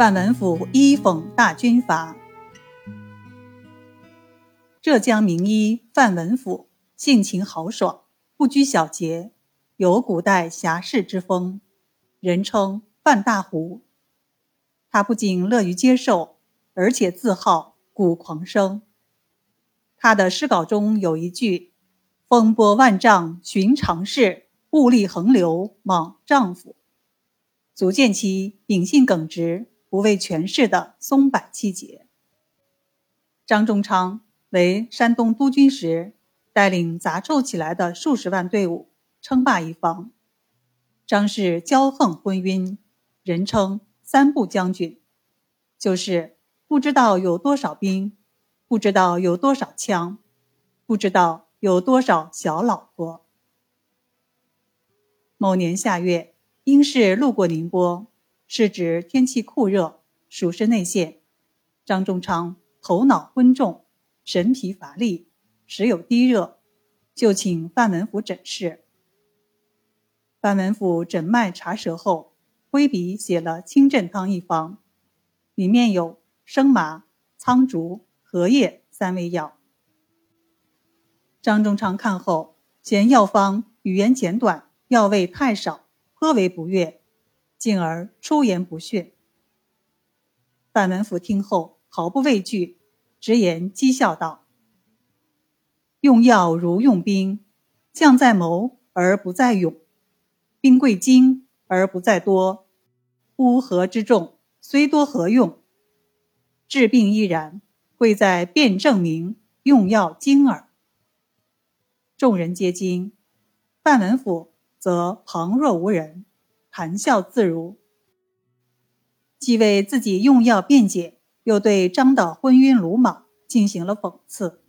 范文甫依讽大军阀。浙江名医范文甫性情豪爽，不拘小节，有古代侠士之风，人称范大胡。他不仅乐于接受，而且自号古狂生。他的诗稿中有一句：“风波万丈寻常事，物力横流莽丈夫。”足见其秉性耿直、不畏权势的松柏气节。张宗昌为山东督军时，带领杂凑起来的数十万队伍称霸一方。张氏骄横昏庸，人称“三不将军”，就是不知道有多少兵。不知道有多少枪，不知道有多少小老婆。某年夏月，因事路过宁波，是指天气酷热，暑湿内陷。张仲昌头脑昏重，神疲乏力，时有低热，就请范文甫诊视。范文甫诊脉查舌后，挥笔写了清镇汤一方，里面有生麻、苍竹。荷叶三味药。张仲昌看后，嫌药方语言简短，药味太少，颇为不悦，进而出言不逊。范文甫听后毫不畏惧，直言讥笑道：“用药如用兵，将在谋而不在勇，兵贵精而不在多，乌合之众虽多何用？治病亦然。”贵在辩证明，用药精耳。众人皆惊，范文甫则旁若无人，谈笑自如，既为自己用药辩解，又对张导昏晕鲁莽进行了讽刺。